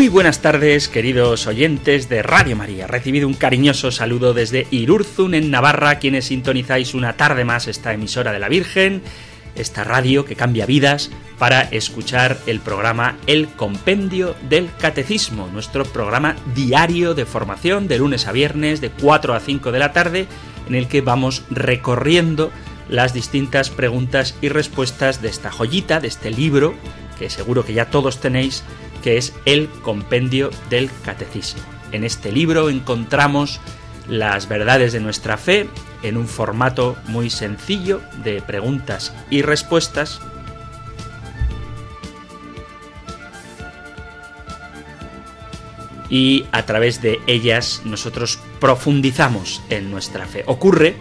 Muy buenas tardes, queridos oyentes de Radio María. Recibido un cariñoso saludo desde Irurzun, en Navarra, quienes sintonizáis una tarde más esta emisora de la Virgen, esta radio que cambia vidas, para escuchar el programa El Compendio del Catecismo, nuestro programa diario de formación de lunes a viernes de 4 a 5 de la tarde, en el que vamos recorriendo las distintas preguntas y respuestas de esta joyita, de este libro, que seguro que ya todos tenéis, que es el compendio del catecismo. En este libro encontramos las verdades de nuestra fe en un formato muy sencillo de preguntas y respuestas y a través de ellas nosotros profundizamos en nuestra fe. Ocurre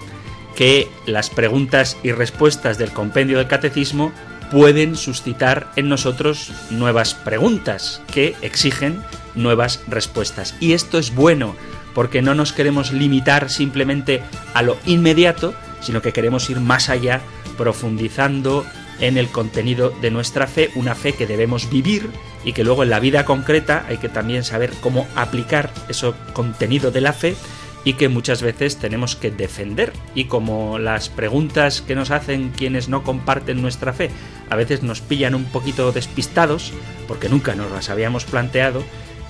que las preguntas y respuestas del compendio del catecismo pueden suscitar en nosotros nuevas preguntas que exigen nuevas respuestas. Y esto es bueno porque no nos queremos limitar simplemente a lo inmediato, sino que queremos ir más allá, profundizando en el contenido de nuestra fe, una fe que debemos vivir y que luego en la vida concreta hay que también saber cómo aplicar ese contenido de la fe y que muchas veces tenemos que defender. Y como las preguntas que nos hacen quienes no comparten nuestra fe a veces nos pillan un poquito despistados, porque nunca nos las habíamos planteado,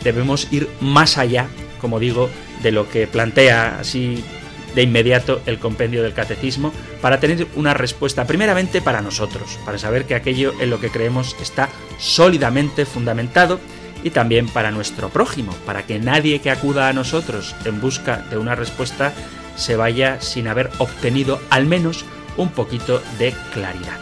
debemos ir más allá, como digo, de lo que plantea así de inmediato el compendio del catecismo, para tener una respuesta primeramente para nosotros, para saber que aquello en lo que creemos está sólidamente fundamentado, y también para nuestro prójimo, para que nadie que acuda a nosotros en busca de una respuesta se vaya sin haber obtenido al menos un poquito de claridad.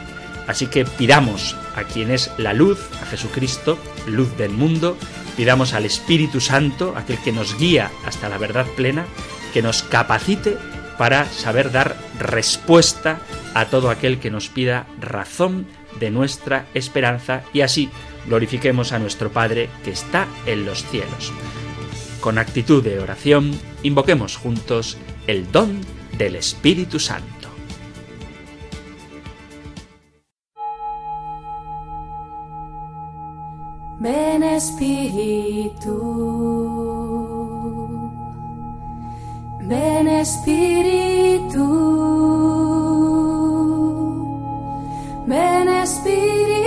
Así que pidamos a quien es la luz, a Jesucristo, luz del mundo, pidamos al Espíritu Santo, aquel que nos guía hasta la verdad plena, que nos capacite para saber dar respuesta a todo aquel que nos pida razón de nuestra esperanza y así glorifiquemos a nuestro Padre que está en los cielos. Con actitud de oración, invoquemos juntos el don del Espíritu Santo. Ven Espíritu, ven Espíritu, ven Espíritu.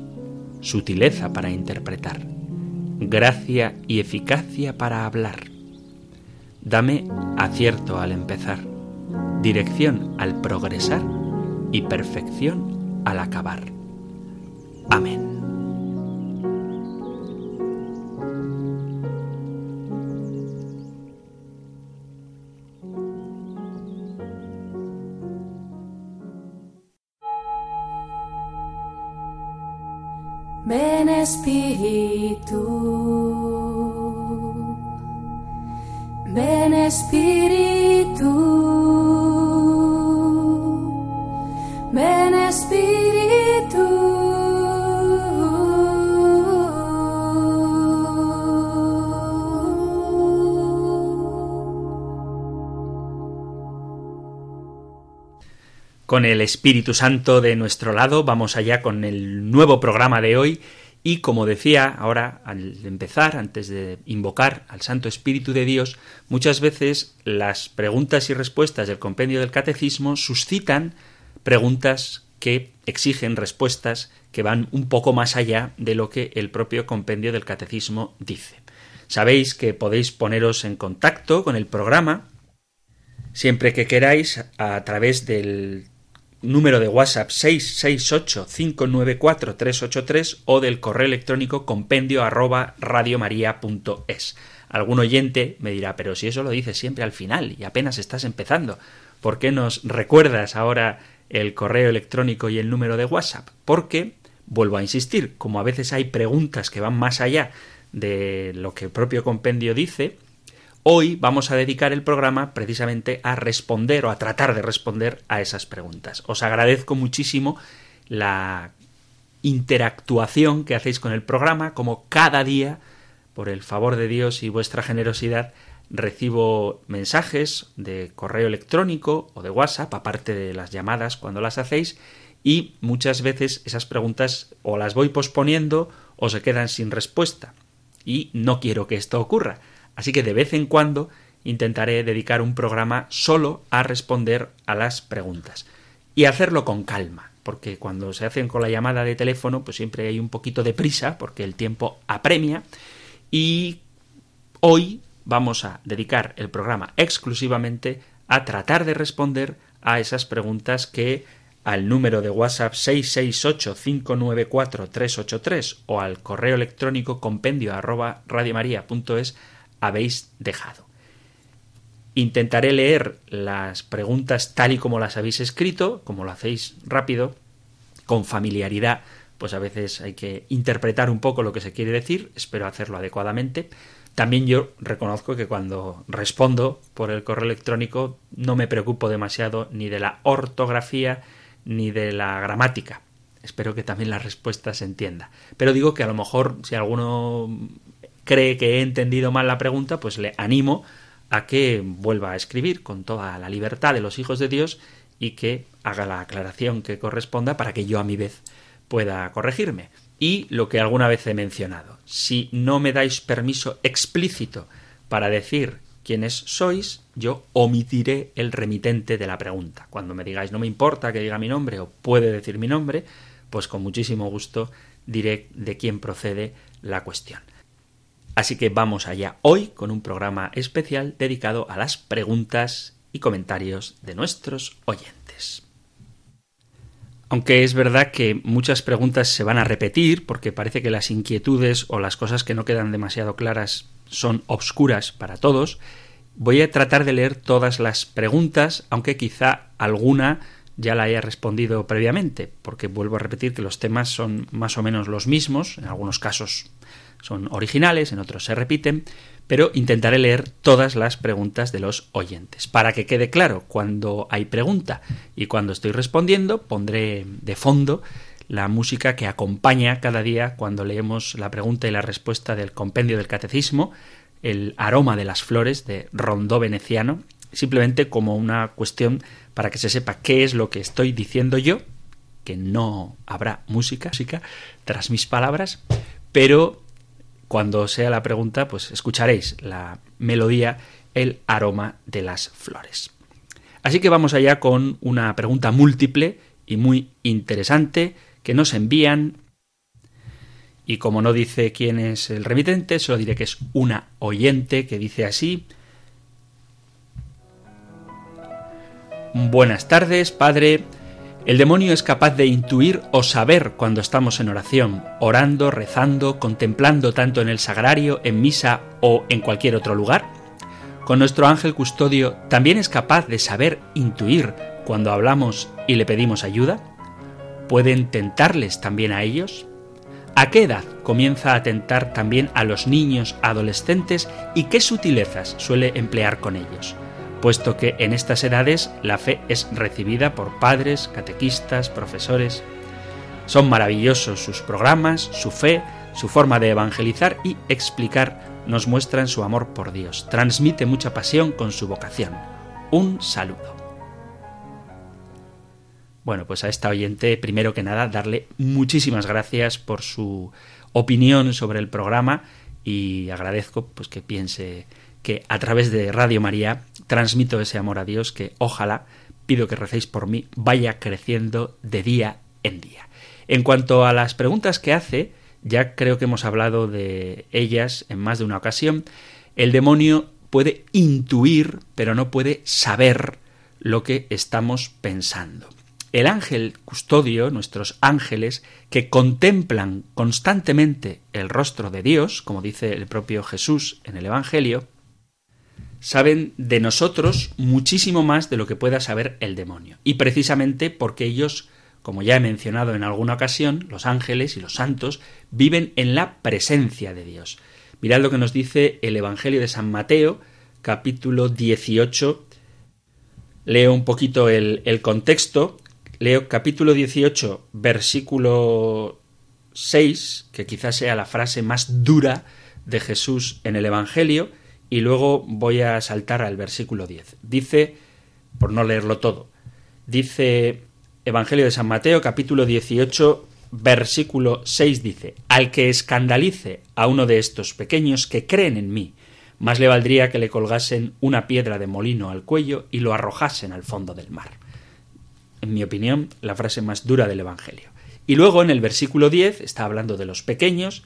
sutileza para interpretar, gracia y eficacia para hablar. Dame acierto al empezar, dirección al progresar y perfección al acabar. Amén. Espíritu, Espíritu, ven Espíritu. Con el Espíritu Santo de nuestro lado, vamos allá con el nuevo programa de hoy. Y como decía ahora, al empezar, antes de invocar al Santo Espíritu de Dios, muchas veces las preguntas y respuestas del compendio del Catecismo suscitan preguntas que exigen respuestas que van un poco más allá de lo que el propio compendio del catecismo dice. Sabéis que podéis poneros en contacto con el programa siempre que queráis a través del número de WhatsApp 668-594-383 o del correo electrónico compendio arroba radiomaria.es. Algún oyente me dirá, pero si eso lo dices siempre al final y apenas estás empezando, ¿por qué nos recuerdas ahora el correo electrónico y el número de WhatsApp? Porque, vuelvo a insistir, como a veces hay preguntas que van más allá de lo que el propio compendio dice, Hoy vamos a dedicar el programa precisamente a responder o a tratar de responder a esas preguntas. Os agradezco muchísimo la interactuación que hacéis con el programa, como cada día, por el favor de Dios y vuestra generosidad, recibo mensajes de correo electrónico o de WhatsApp, aparte de las llamadas cuando las hacéis, y muchas veces esas preguntas o las voy posponiendo o se quedan sin respuesta. Y no quiero que esto ocurra. Así que de vez en cuando intentaré dedicar un programa solo a responder a las preguntas. Y hacerlo con calma, porque cuando se hacen con la llamada de teléfono, pues siempre hay un poquito de prisa, porque el tiempo apremia. Y hoy vamos a dedicar el programa exclusivamente a tratar de responder a esas preguntas que al número de WhatsApp 668-594-383 o al correo electrónico compendio habéis dejado. Intentaré leer las preguntas tal y como las habéis escrito, como lo hacéis rápido, con familiaridad, pues a veces hay que interpretar un poco lo que se quiere decir, espero hacerlo adecuadamente. También yo reconozco que cuando respondo por el correo electrónico no me preocupo demasiado ni de la ortografía ni de la gramática. Espero que también la respuesta se entienda. Pero digo que a lo mejor si alguno cree que he entendido mal la pregunta, pues le animo a que vuelva a escribir con toda la libertad de los hijos de Dios y que haga la aclaración que corresponda para que yo a mi vez pueda corregirme. Y lo que alguna vez he mencionado, si no me dais permiso explícito para decir quiénes sois, yo omitiré el remitente de la pregunta. Cuando me digáis no me importa que diga mi nombre o puede decir mi nombre, pues con muchísimo gusto diré de quién procede la cuestión. Así que vamos allá hoy con un programa especial dedicado a las preguntas y comentarios de nuestros oyentes. Aunque es verdad que muchas preguntas se van a repetir porque parece que las inquietudes o las cosas que no quedan demasiado claras son obscuras para todos, voy a tratar de leer todas las preguntas, aunque quizá alguna ya la haya respondido previamente, porque vuelvo a repetir que los temas son más o menos los mismos, en algunos casos son originales, en otros se repiten, pero intentaré leer todas las preguntas de los oyentes. Para que quede claro, cuando hay pregunta y cuando estoy respondiendo, pondré de fondo la música que acompaña cada día cuando leemos la pregunta y la respuesta del compendio del catecismo, el aroma de las flores de Rondó Veneciano, simplemente como una cuestión para que se sepa qué es lo que estoy diciendo yo, que no habrá música, música tras mis palabras, pero cuando sea la pregunta, pues escucharéis la melodía, el aroma de las flores. Así que vamos allá con una pregunta múltiple y muy interesante que nos envían. Y como no dice quién es el remitente, solo diré que es una oyente que dice así. Buenas tardes, padre. El demonio es capaz de intuir o saber cuando estamos en oración, orando, rezando, contemplando tanto en el sagrario, en misa o en cualquier otro lugar. Con nuestro ángel custodio también es capaz de saber intuir cuando hablamos y le pedimos ayuda. ¿Pueden tentarles también a ellos? ¿A qué edad comienza a tentar también a los niños, adolescentes y qué sutilezas suele emplear con ellos? Puesto que en estas edades la fe es recibida por padres, catequistas, profesores. Son maravillosos sus programas, su fe, su forma de evangelizar y explicar nos muestran su amor por Dios. Transmite mucha pasión con su vocación. Un saludo. Bueno, pues a esta oyente, primero que nada, darle muchísimas gracias por su opinión sobre el programa y agradezco pues que piense que a través de Radio María transmito ese amor a Dios que ojalá pido que recéis por mí, vaya creciendo de día en día. En cuanto a las preguntas que hace, ya creo que hemos hablado de ellas en más de una ocasión, el demonio puede intuir, pero no puede saber lo que estamos pensando. El ángel custodio, nuestros ángeles, que contemplan constantemente el rostro de Dios, como dice el propio Jesús en el Evangelio, saben de nosotros muchísimo más de lo que pueda saber el demonio. Y precisamente porque ellos, como ya he mencionado en alguna ocasión, los ángeles y los santos viven en la presencia de Dios. Mirad lo que nos dice el Evangelio de San Mateo, capítulo 18. Leo un poquito el, el contexto. Leo capítulo 18, versículo 6, que quizás sea la frase más dura de Jesús en el Evangelio, y luego voy a saltar al versículo 10. Dice, por no leerlo todo, dice Evangelio de San Mateo, capítulo 18, versículo 6 dice, Al que escandalice a uno de estos pequeños que creen en mí, más le valdría que le colgasen una piedra de molino al cuello y lo arrojasen al fondo del mar. En mi opinión, la frase más dura del Evangelio. Y luego en el versículo 10 está hablando de los pequeños,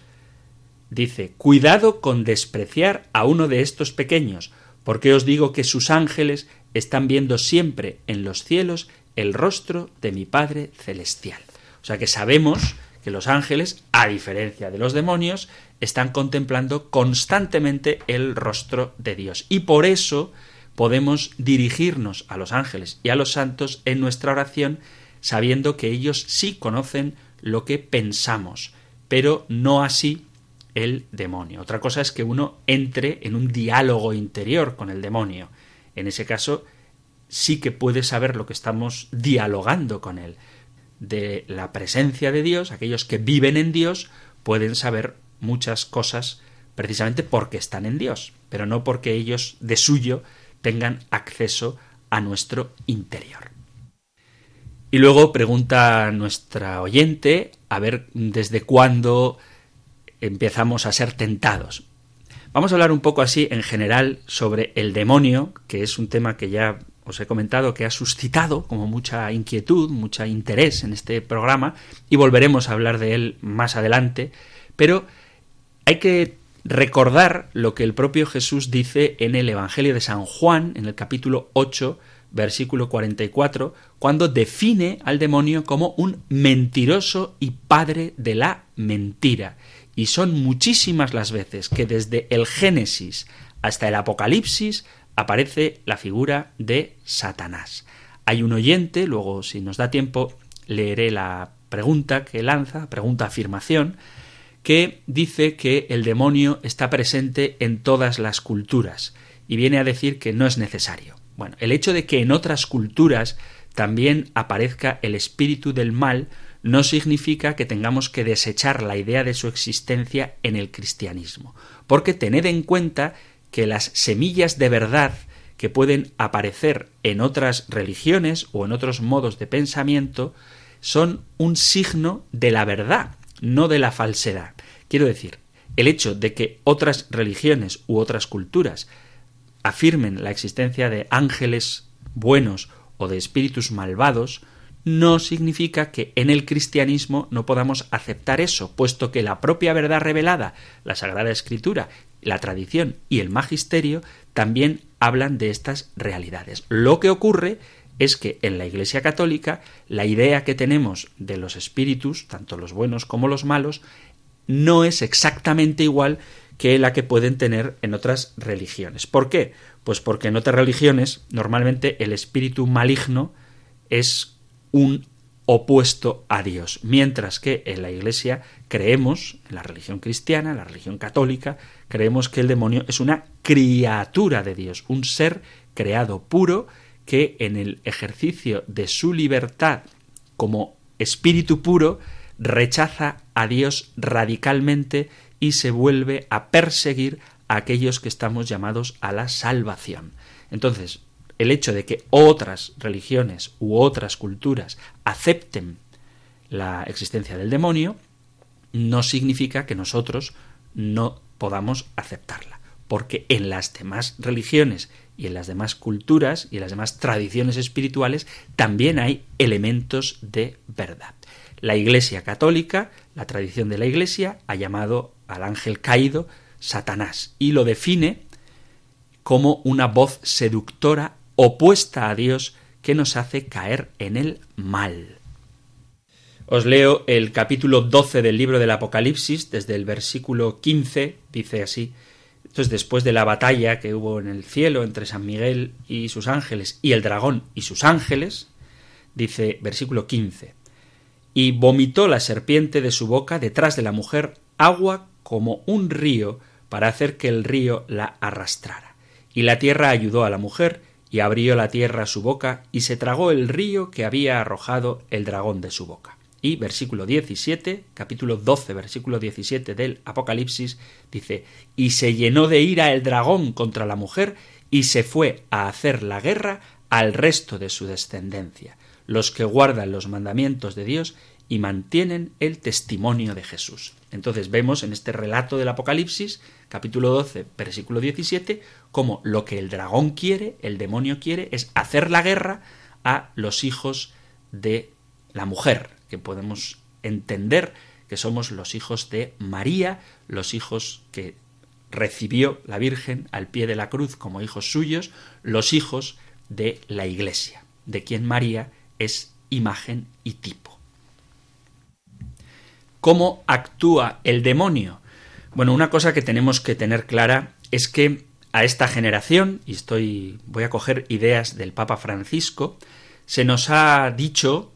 dice, Cuidado con despreciar a uno de estos pequeños, porque os digo que sus ángeles están viendo siempre en los cielos el rostro de mi Padre Celestial. O sea que sabemos que los ángeles, a diferencia de los demonios, están contemplando constantemente el rostro de Dios. Y por eso podemos dirigirnos a los ángeles y a los santos en nuestra oración sabiendo que ellos sí conocen lo que pensamos, pero no así el demonio. Otra cosa es que uno entre en un diálogo interior con el demonio. En ese caso, sí que puede saber lo que estamos dialogando con él. De la presencia de Dios, aquellos que viven en Dios pueden saber muchas cosas precisamente porque están en Dios, pero no porque ellos de suyo tengan acceso a nuestro interior. Y luego pregunta nuestra oyente a ver desde cuándo empezamos a ser tentados. Vamos a hablar un poco así en general sobre el demonio, que es un tema que ya os he comentado que ha suscitado como mucha inquietud, mucha interés en este programa y volveremos a hablar de él más adelante, pero hay que recordar lo que el propio Jesús dice en el Evangelio de San Juan, en el capítulo 8, versículo 44, cuando define al demonio como un mentiroso y padre de la mentira. Y son muchísimas las veces que desde el Génesis hasta el Apocalipsis aparece la figura de Satanás. Hay un oyente, luego si nos da tiempo leeré la pregunta que lanza, pregunta afirmación, que dice que el demonio está presente en todas las culturas y viene a decir que no es necesario. Bueno, el hecho de que en otras culturas también aparezca el espíritu del mal no significa que tengamos que desechar la idea de su existencia en el cristianismo, porque tened en cuenta que las semillas de verdad que pueden aparecer en otras religiones o en otros modos de pensamiento son un signo de la verdad, no de la falsedad. Quiero decir, el hecho de que otras religiones u otras culturas afirmen la existencia de ángeles buenos o de espíritus malvados no significa que en el cristianismo no podamos aceptar eso, puesto que la propia verdad revelada, la Sagrada Escritura, la tradición y el magisterio también hablan de estas realidades. Lo que ocurre es que en la Iglesia Católica la idea que tenemos de los espíritus, tanto los buenos como los malos, no es exactamente igual que la que pueden tener en otras religiones. ¿Por qué? Pues porque en otras religiones normalmente el espíritu maligno es un opuesto a Dios, mientras que en la Iglesia creemos, en la religión cristiana, en la religión católica, creemos que el demonio es una criatura de Dios, un ser creado puro que en el ejercicio de su libertad como espíritu puro rechaza a Dios radicalmente y se vuelve a perseguir a aquellos que estamos llamados a la salvación. Entonces, el hecho de que otras religiones u otras culturas acepten la existencia del demonio no significa que nosotros no podamos aceptarla. porque en las demás religiones y en las demás culturas y en las demás tradiciones espirituales también hay elementos de verdad. La Iglesia católica, la tradición de la Iglesia, ha llamado al ángel caído Satanás y lo define como una voz seductora opuesta a Dios que nos hace caer en el mal. Os leo el capítulo 12 del libro del Apocalipsis, desde el versículo 15, dice así, después de la batalla que hubo en el cielo entre San Miguel y sus ángeles y el dragón y sus ángeles, dice versículo 15, y vomitó la serpiente de su boca detrás de la mujer agua como un río para hacer que el río la arrastrara. Y la tierra ayudó a la mujer, y abrió la tierra su boca, y se tragó el río que había arrojado el dragón de su boca. Y versículo 17, capítulo 12, versículo 17 del Apocalipsis, dice, y se llenó de ira el dragón contra la mujer, y se fue a hacer la guerra al resto de su descendencia, los que guardan los mandamientos de Dios y mantienen el testimonio de Jesús. Entonces vemos en este relato del Apocalipsis, capítulo 12, versículo 17, cómo lo que el dragón quiere, el demonio quiere, es hacer la guerra a los hijos de la mujer, que podemos entender que somos los hijos de María, los hijos que recibió la Virgen al pie de la cruz como hijos suyos, los hijos de la Iglesia, de quien María es imagen y tipo. ¿Cómo actúa el demonio? Bueno, una cosa que tenemos que tener clara es que a esta generación, y estoy voy a coger ideas del Papa Francisco, se nos ha dicho,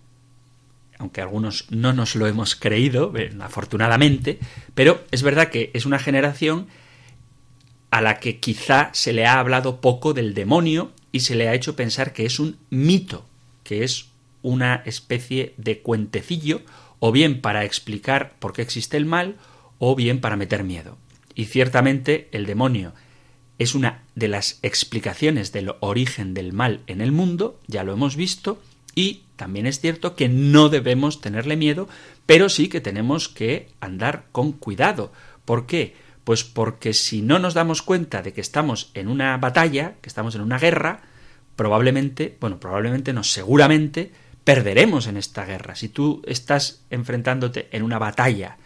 aunque algunos no nos lo hemos creído, afortunadamente, pero es verdad que es una generación a la que quizá se le ha hablado poco del demonio y se le ha hecho pensar que es un mito, que es una especie de cuentecillo o bien para explicar por qué existe el mal, o bien para meter miedo. Y ciertamente el demonio es una de las explicaciones del origen del mal en el mundo, ya lo hemos visto, y también es cierto que no debemos tenerle miedo, pero sí que tenemos que andar con cuidado. ¿Por qué? Pues porque si no nos damos cuenta de que estamos en una batalla, que estamos en una guerra, probablemente, bueno, probablemente no, seguramente perderemos en esta guerra. Si tú estás enfrentándote en una batalla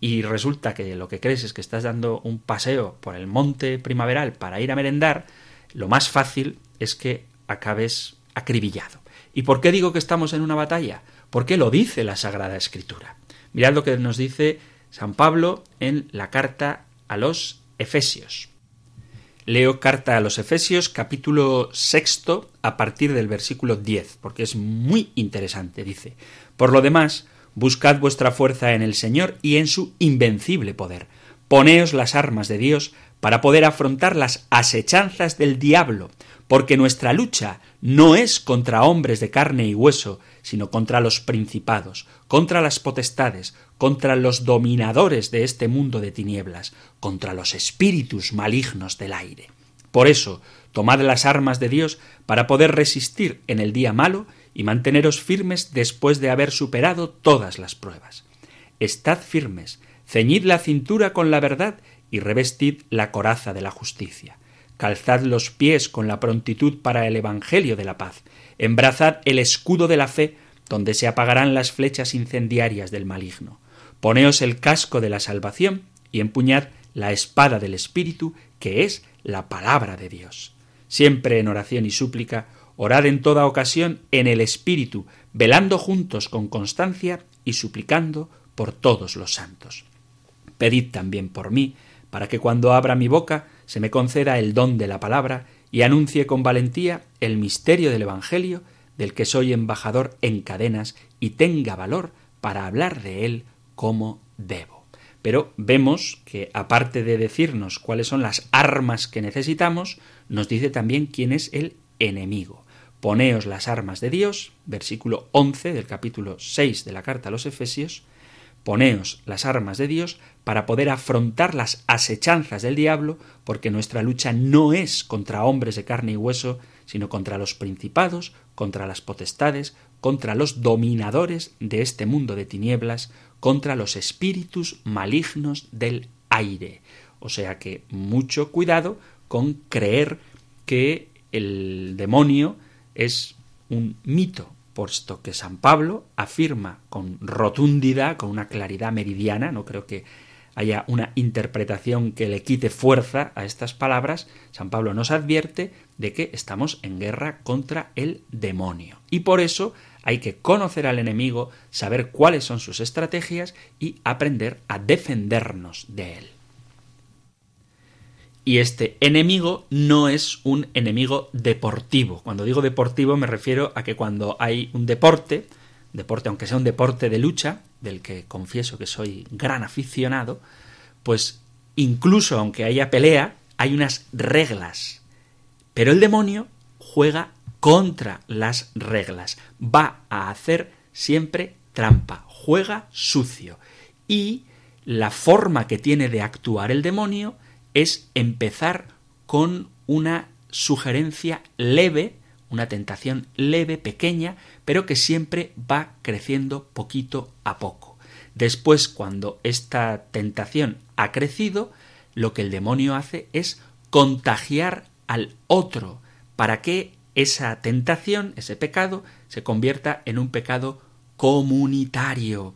y resulta que lo que crees es que estás dando un paseo por el monte primaveral para ir a merendar, lo más fácil es que acabes acribillado. ¿Y por qué digo que estamos en una batalla? Porque lo dice la Sagrada Escritura. Mirad lo que nos dice San Pablo en la carta a los Efesios. Leo carta a los Efesios capítulo sexto a partir del versículo 10, porque es muy interesante. Dice, Por lo demás, buscad vuestra fuerza en el Señor y en su invencible poder. Poneos las armas de Dios para poder afrontar las asechanzas del diablo, porque nuestra lucha no es contra hombres de carne y hueso, sino contra los principados, contra las potestades, contra los dominadores de este mundo de tinieblas, contra los espíritus malignos del aire. Por eso, tomad las armas de Dios para poder resistir en el día malo y manteneros firmes después de haber superado todas las pruebas. Estad firmes, ceñid la cintura con la verdad y revestid la coraza de la justicia. Calzad los pies con la prontitud para el Evangelio de la paz. Embrazad el escudo de la fe, donde se apagarán las flechas incendiarias del maligno. Poneos el casco de la salvación y empuñad la espada del Espíritu, que es la palabra de Dios. Siempre en oración y súplica, orad en toda ocasión en el Espíritu, velando juntos con constancia y suplicando por todos los santos. Pedid también por mí, para que cuando abra mi boca se me conceda el don de la palabra y anuncie con valentía el misterio del Evangelio, del que soy embajador en cadenas y tenga valor para hablar de él como debo. Pero vemos que, aparte de decirnos cuáles son las armas que necesitamos, nos dice también quién es el enemigo. Poneos las armas de Dios, versículo 11 del capítulo 6 de la carta a los Efesios, Poneos las armas de Dios para poder afrontar las asechanzas del diablo, porque nuestra lucha no es contra hombres de carne y hueso, sino contra los principados, contra las potestades, contra los dominadores de este mundo de tinieblas, contra los espíritus malignos del aire. O sea que mucho cuidado con creer que el demonio es un mito, puesto que San Pablo afirma con rotundidad, con una claridad meridiana, no creo que haya una interpretación que le quite fuerza a estas palabras, San Pablo nos advierte de que estamos en guerra contra el demonio. Y por eso hay que conocer al enemigo, saber cuáles son sus estrategias y aprender a defendernos de él. Y este enemigo no es un enemigo deportivo. Cuando digo deportivo me refiero a que cuando hay un deporte, deporte aunque sea un deporte de lucha, del que confieso que soy gran aficionado, pues incluso aunque haya pelea, hay unas reglas. Pero el demonio juega contra las reglas. Va a hacer siempre trampa, juega sucio. Y la forma que tiene de actuar el demonio es empezar con una sugerencia leve, una tentación leve, pequeña, pero que siempre va creciendo poquito a poco. Después, cuando esta tentación ha crecido, lo que el demonio hace es contagiar al otro para que esa tentación, ese pecado, se convierta en un pecado comunitario.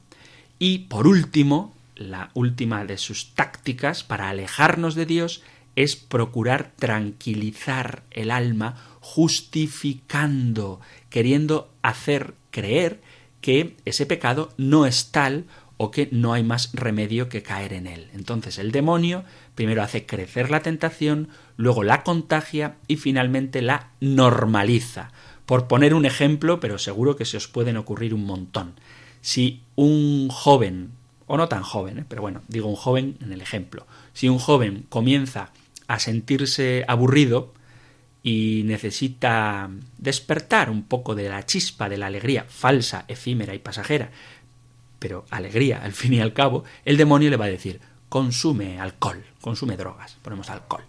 Y por último, la última de sus tácticas para alejarnos de Dios es procurar tranquilizar el alma justificando, queriendo hacer creer que ese pecado no es tal o que no hay más remedio que caer en él. Entonces el demonio primero hace crecer la tentación, luego la contagia y finalmente la normaliza. Por poner un ejemplo, pero seguro que se os pueden ocurrir un montón. Si un joven, o no tan joven, ¿eh? pero bueno, digo un joven en el ejemplo, si un joven comienza a sentirse aburrido y necesita despertar un poco de la chispa de la alegría falsa, efímera y pasajera, pero alegría al fin y al cabo, el demonio le va a decir, consume alcohol, consume drogas, ponemos alcohol,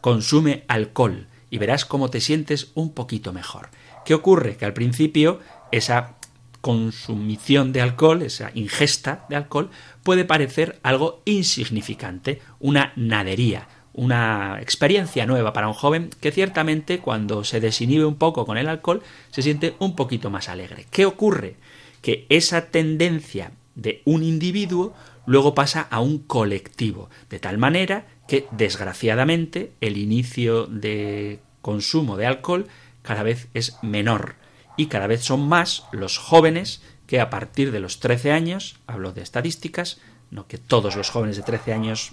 consume alcohol y verás cómo te sientes un poquito mejor. ¿Qué ocurre? Que al principio esa consumición de alcohol, esa ingesta de alcohol, puede parecer algo insignificante, una nadería, una experiencia nueva para un joven que ciertamente cuando se desinhibe un poco con el alcohol se siente un poquito más alegre. ¿Qué ocurre? que esa tendencia de un individuo luego pasa a un colectivo, de tal manera que desgraciadamente el inicio de consumo de alcohol cada vez es menor y cada vez son más los jóvenes que a partir de los 13 años, hablo de estadísticas, no que todos los jóvenes de 13 años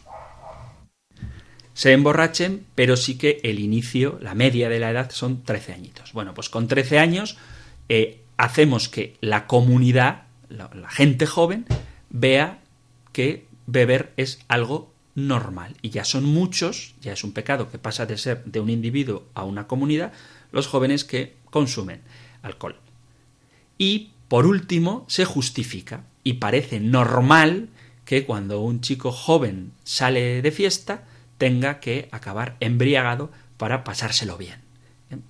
se emborrachen, pero sí que el inicio, la media de la edad son 13 añitos. Bueno, pues con 13 años eh, hacemos que la comunidad, la, gente joven, vea que beber es algo normal. Y ya son muchos, ya es un pecado que pasa de ser de un individuo a una comunidad, los jóvenes que consumen alcohol. Y, por último, se justifica y parece normal que cuando un chico joven sale de fiesta tenga que acabar embriagado para pasárselo bien.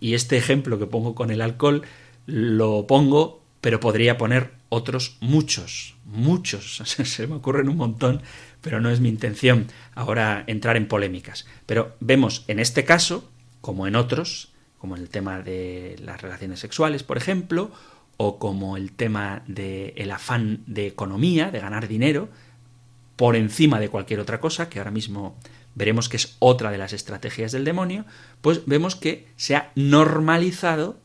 Y este ejemplo que pongo con el alcohol lo pongo, pero podría poner otros muchos, muchos, se me ocurren un montón, pero no es mi intención ahora entrar en polémicas. Pero vemos en este caso, como en otros, como en el tema de las relaciones sexuales, por ejemplo, o como el tema del el afán de economía, de ganar dinero, por encima de cualquier otra cosa, que ahora mismo veremos que es otra de las estrategias del demonio, pues vemos que se ha normalizado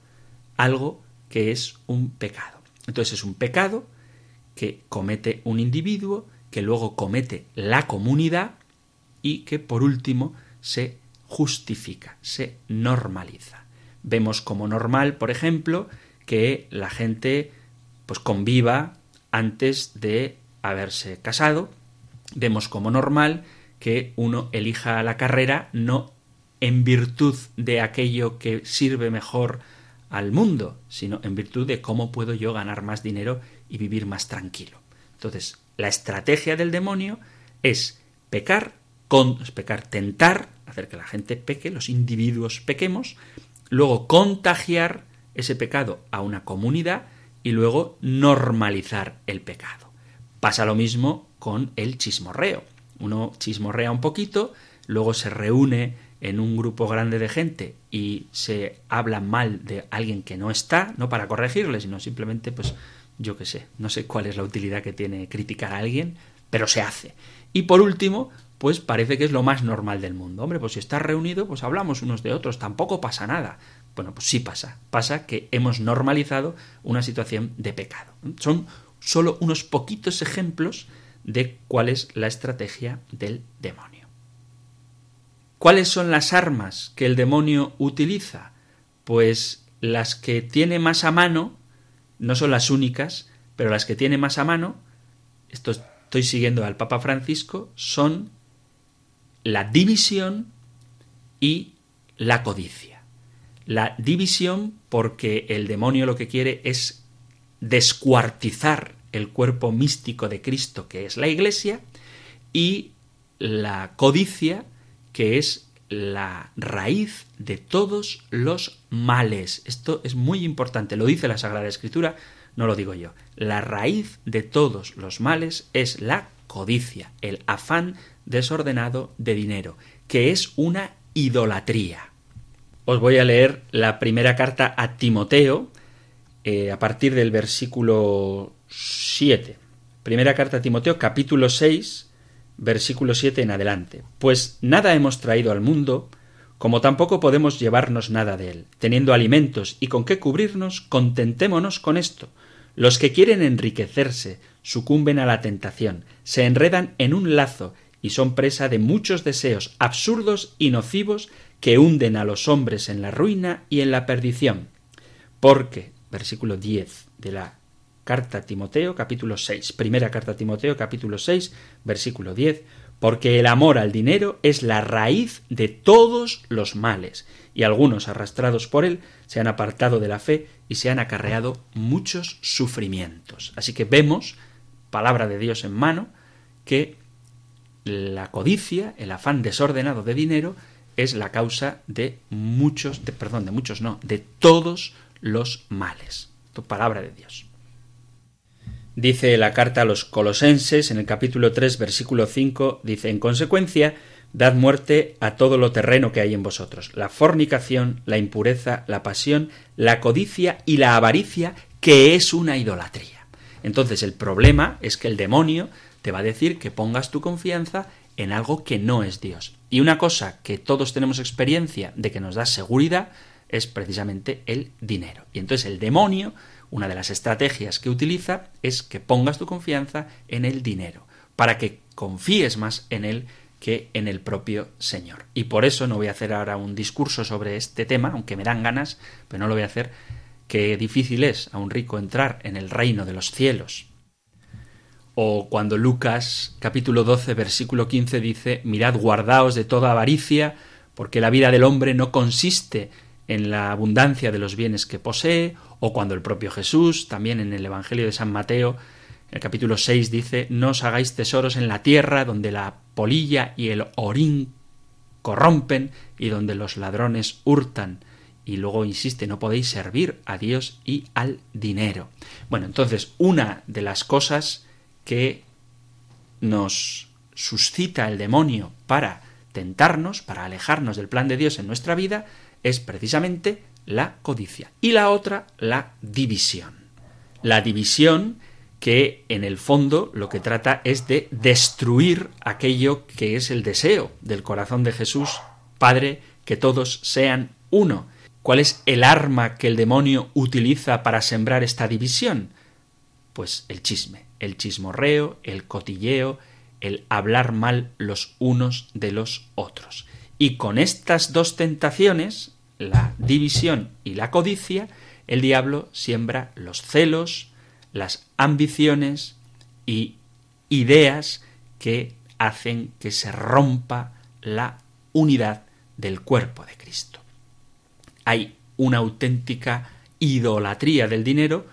algo que es un pecado. Entonces es un pecado que comete un individuo, que luego comete la comunidad y que por último se justifica, se normaliza. Vemos como normal, por ejemplo, que la gente pues conviva antes de haberse casado. Vemos como normal que uno elija la carrera no en virtud de aquello que sirve mejor al mundo, sino en virtud de cómo puedo yo ganar más dinero y vivir más tranquilo. Entonces, la estrategia del demonio es pecar, con, pecar, tentar, hacer que la gente peque, los individuos pequemos, luego contagiar ese pecado a una comunidad y luego normalizar el pecado. Pasa lo mismo con el chismorreo. Uno chismorrea un poquito, luego se reúne en un grupo grande de gente y se habla mal de alguien que no está, no para corregirle, sino simplemente, pues, yo qué sé, no sé cuál es la utilidad que tiene criticar a alguien, pero se hace. Y por último, pues parece que es lo más normal del mundo. Hombre, pues si estás reunido, pues hablamos unos de otros, tampoco pasa nada. Bueno, pues sí pasa. Pasa que hemos normalizado una situación de pecado. Son solo unos poquitos ejemplos de cuál es la estrategia del demonio. ¿Cuáles son las armas que el demonio utiliza? Pues las que tiene más a mano, no son las únicas, pero las que tiene más a mano, esto estoy siguiendo al Papa Francisco, son la división y la codicia. La división porque el demonio lo que quiere es descuartizar el cuerpo místico de Cristo que es la Iglesia y la codicia que es la raíz de todos los males. Esto es muy importante, lo dice la Sagrada Escritura, no lo digo yo. La raíz de todos los males es la codicia, el afán desordenado de dinero, que es una idolatría. Os voy a leer la primera carta a Timoteo, eh, a partir del versículo 7. Primera carta a Timoteo, capítulo 6, versículo 7 en adelante. Pues nada hemos traído al mundo, como tampoco podemos llevarnos nada de él. Teniendo alimentos y con qué cubrirnos, contentémonos con esto. Los que quieren enriquecerse sucumben a la tentación, se enredan en un lazo y son presa de muchos deseos absurdos y nocivos que hunden a los hombres en la ruina y en la perdición. Porque, versículo 10 de la carta a Timoteo, capítulo 6, primera carta a Timoteo, capítulo 6, versículo 10, porque el amor al dinero es la raíz de todos los males, y algunos arrastrados por él se han apartado de la fe y se han acarreado muchos sufrimientos. Así que vemos, palabra de Dios en mano, que la codicia, el afán desordenado de dinero, es la causa de muchos, de, perdón, de muchos no, de todos los males. Tu palabra de Dios. Dice la carta a los colosenses en el capítulo 3 versículo 5, dice, en consecuencia, dad muerte a todo lo terreno que hay en vosotros, la fornicación, la impureza, la pasión, la codicia y la avaricia, que es una idolatría. Entonces el problema es que el demonio te va a decir que pongas tu confianza en algo que no es Dios. Y una cosa que todos tenemos experiencia de que nos da seguridad es precisamente el dinero. Y entonces el demonio, una de las estrategias que utiliza es que pongas tu confianza en el dinero, para que confíes más en él que en el propio Señor. Y por eso no voy a hacer ahora un discurso sobre este tema, aunque me dan ganas, pero no lo voy a hacer, que difícil es a un rico entrar en el reino de los cielos o cuando Lucas capítulo 12 versículo 15 dice, mirad guardaos de toda avaricia, porque la vida del hombre no consiste en la abundancia de los bienes que posee, o cuando el propio Jesús, también en el Evangelio de San Mateo, el capítulo 6 dice, no os hagáis tesoros en la tierra donde la polilla y el orín corrompen y donde los ladrones hurtan. Y luego insiste, no podéis servir a Dios y al dinero. Bueno, entonces, una de las cosas que nos suscita el demonio para tentarnos, para alejarnos del plan de Dios en nuestra vida, es precisamente la codicia. Y la otra, la división. La división que en el fondo lo que trata es de destruir aquello que es el deseo del corazón de Jesús, Padre, que todos sean uno. ¿Cuál es el arma que el demonio utiliza para sembrar esta división? Pues el chisme el chismorreo, el cotilleo, el hablar mal los unos de los otros. Y con estas dos tentaciones, la división y la codicia, el diablo siembra los celos, las ambiciones y ideas que hacen que se rompa la unidad del cuerpo de Cristo. Hay una auténtica idolatría del dinero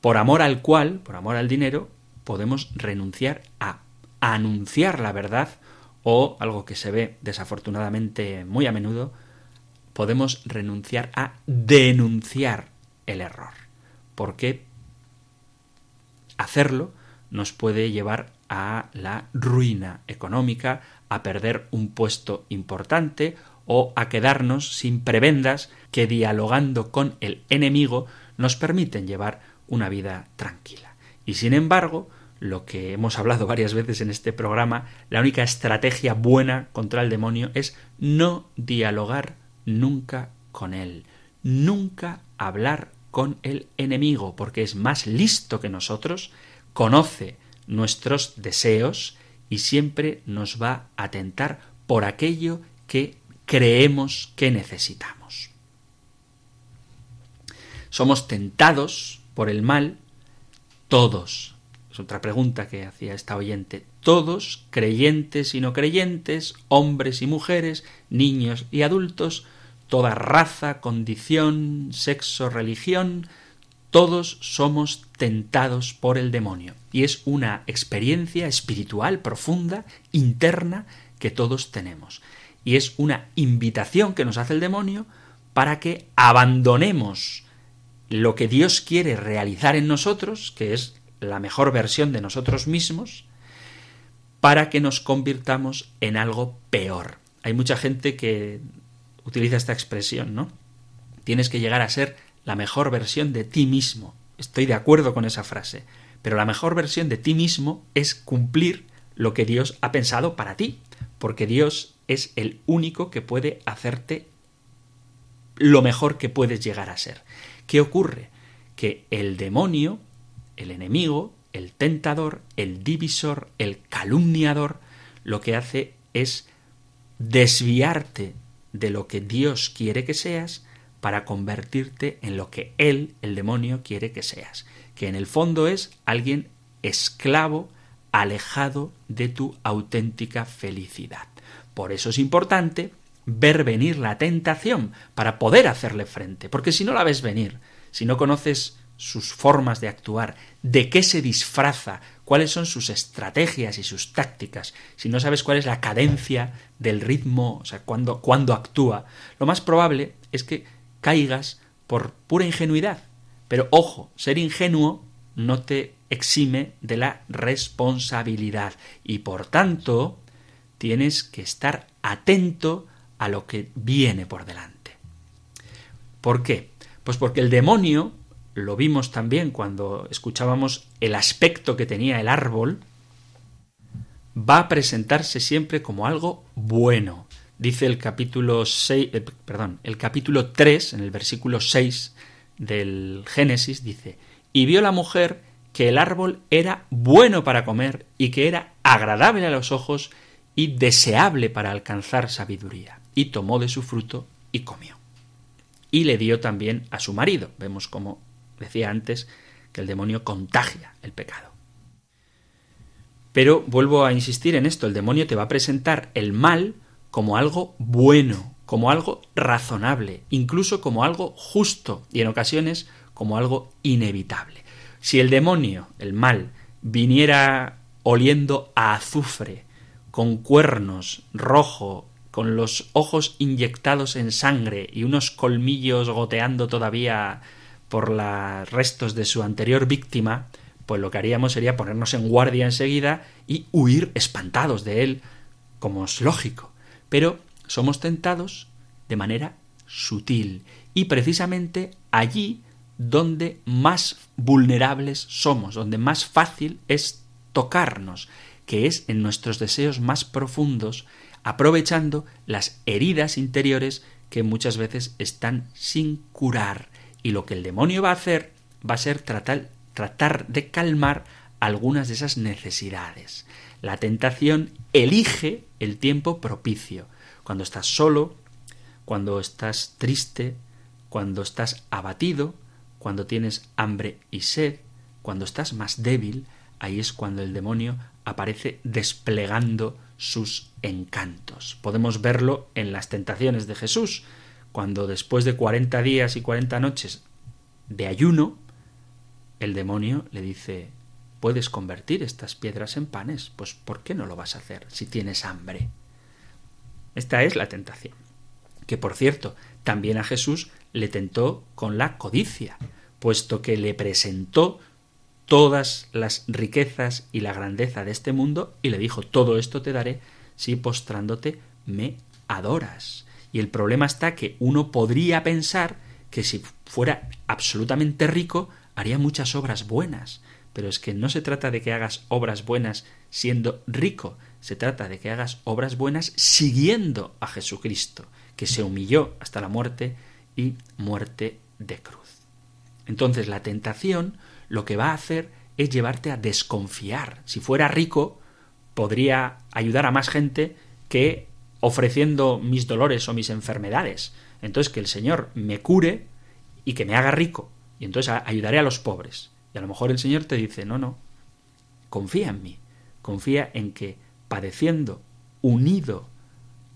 por amor al cual, por amor al dinero, podemos renunciar a anunciar la verdad o, algo que se ve desafortunadamente muy a menudo, podemos renunciar a denunciar el error. Porque hacerlo nos puede llevar a la ruina económica, a perder un puesto importante o a quedarnos sin prebendas que dialogando con el enemigo nos permiten llevar una vida tranquila. Y sin embargo, lo que hemos hablado varias veces en este programa, la única estrategia buena contra el demonio es no dialogar nunca con él, nunca hablar con el enemigo, porque es más listo que nosotros, conoce nuestros deseos y siempre nos va a tentar por aquello que creemos que necesitamos. Somos tentados por el mal todos. Es otra pregunta que hacía esta oyente. Todos, creyentes y no creyentes, hombres y mujeres, niños y adultos, toda raza, condición, sexo, religión, todos somos tentados por el demonio. Y es una experiencia espiritual profunda, interna, que todos tenemos. Y es una invitación que nos hace el demonio para que abandonemos lo que Dios quiere realizar en nosotros, que es la mejor versión de nosotros mismos, para que nos convirtamos en algo peor. Hay mucha gente que utiliza esta expresión, ¿no? Tienes que llegar a ser la mejor versión de ti mismo. Estoy de acuerdo con esa frase. Pero la mejor versión de ti mismo es cumplir lo que Dios ha pensado para ti, porque Dios es el único que puede hacerte lo mejor que puedes llegar a ser. ¿Qué ocurre? Que el demonio, el enemigo, el tentador, el divisor, el calumniador, lo que hace es desviarte de lo que Dios quiere que seas para convertirte en lo que Él, el demonio, quiere que seas, que en el fondo es alguien esclavo, alejado de tu auténtica felicidad. Por eso es importante ver venir la tentación para poder hacerle frente, porque si no la ves venir, si no conoces sus formas de actuar, de qué se disfraza, cuáles son sus estrategias y sus tácticas, si no sabes cuál es la cadencia del ritmo, o sea, cuándo, cuando actúa, lo más probable es que caigas por pura ingenuidad. Pero ojo, ser ingenuo no te exime de la responsabilidad y por tanto tienes que estar atento a lo que viene por delante. ¿Por qué? Pues porque el demonio lo vimos también cuando escuchábamos el aspecto que tenía el árbol, va a presentarse siempre como algo bueno. Dice el capítulo 6, eh, perdón, el capítulo 3, en el versículo 6 del Génesis, dice, y vio la mujer que el árbol era bueno para comer y que era agradable a los ojos y deseable para alcanzar sabiduría. Y tomó de su fruto y comió. Y le dio también a su marido. Vemos cómo Decía antes que el demonio contagia el pecado. Pero vuelvo a insistir en esto, el demonio te va a presentar el mal como algo bueno, como algo razonable, incluso como algo justo y en ocasiones como algo inevitable. Si el demonio, el mal, viniera oliendo a azufre, con cuernos, rojo, con los ojos inyectados en sangre y unos colmillos goteando todavía por los restos de su anterior víctima, pues lo que haríamos sería ponernos en guardia enseguida y huir espantados de él, como es lógico. Pero somos tentados de manera sutil y precisamente allí donde más vulnerables somos, donde más fácil es tocarnos, que es en nuestros deseos más profundos, aprovechando las heridas interiores que muchas veces están sin curar y lo que el demonio va a hacer va a ser tratar, tratar de calmar algunas de esas necesidades. La tentación elige el tiempo propicio. Cuando estás solo, cuando estás triste, cuando estás abatido, cuando tienes hambre y sed, cuando estás más débil, ahí es cuando el demonio aparece desplegando sus encantos. Podemos verlo en las tentaciones de Jesús cuando después de cuarenta días y cuarenta noches de ayuno, el demonio le dice puedes convertir estas piedras en panes, pues ¿por qué no lo vas a hacer si tienes hambre? Esta es la tentación. Que por cierto, también a Jesús le tentó con la codicia, puesto que le presentó todas las riquezas y la grandeza de este mundo y le dijo, todo esto te daré si postrándote me adoras. Y el problema está que uno podría pensar que si fuera absolutamente rico haría muchas obras buenas. Pero es que no se trata de que hagas obras buenas siendo rico, se trata de que hagas obras buenas siguiendo a Jesucristo, que se humilló hasta la muerte y muerte de cruz. Entonces la tentación lo que va a hacer es llevarte a desconfiar. Si fuera rico, podría ayudar a más gente que ofreciendo mis dolores o mis enfermedades. Entonces que el Señor me cure y que me haga rico. Y entonces ayudaré a los pobres. Y a lo mejor el Señor te dice, no, no, confía en mí. Confía en que padeciendo unido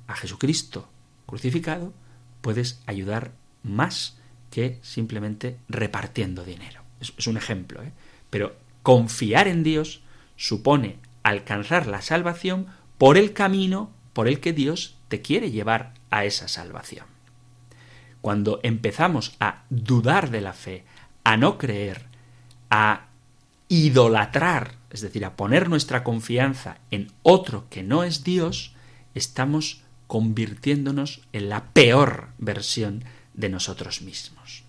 a Jesucristo crucificado, puedes ayudar más que simplemente repartiendo dinero. Es, un ejemplo, ¿eh? Pero confiar en Dios supone alcanzar la salvación por el camino por el que Dios te quiere llevar a esa salvación. Cuando empezamos a dudar de la fe, a no creer, a idolatrar, es decir, a poner nuestra confianza en otro que no es Dios, estamos convirtiéndonos en la peor versión de nosotros mismos.